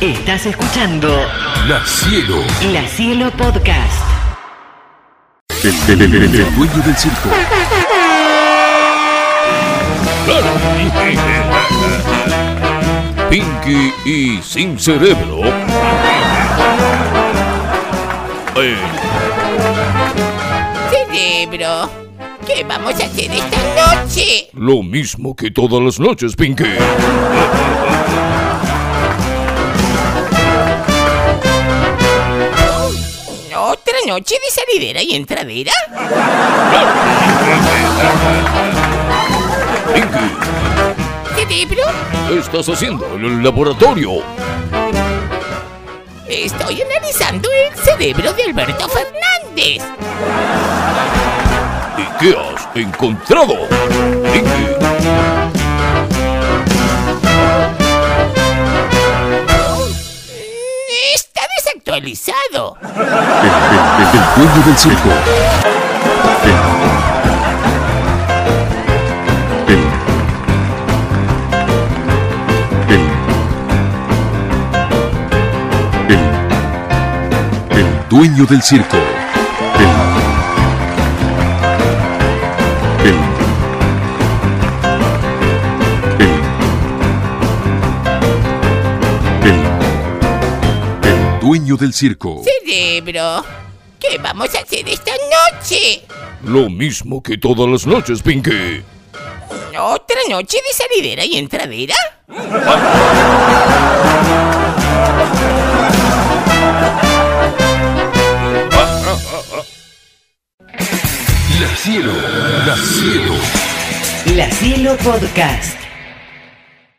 Estás escuchando La Cielo, La Cielo Podcast. el, el- el- el dueño del circo. Pinky y sin cerebro. Eh, Cerebro, ¿qué vamos a hacer esta noche? lo mismo que todas las noches, Pinky. Noche de salidera y entradera? Cerebro, ¿qué estás haciendo en el laboratorio? estoy analizando el cerebro de Alberto Fernández. ¿Y qué has encontrado? El, el- del circo. El dueño del circo. Dueño del circo. Cerebro, ¿qué vamos a hacer esta noche? lo mismo que todas las noches, Pinky. ¿Otra noche de salidera y entradera? La cielo, la cielo. La Cielo Podcast.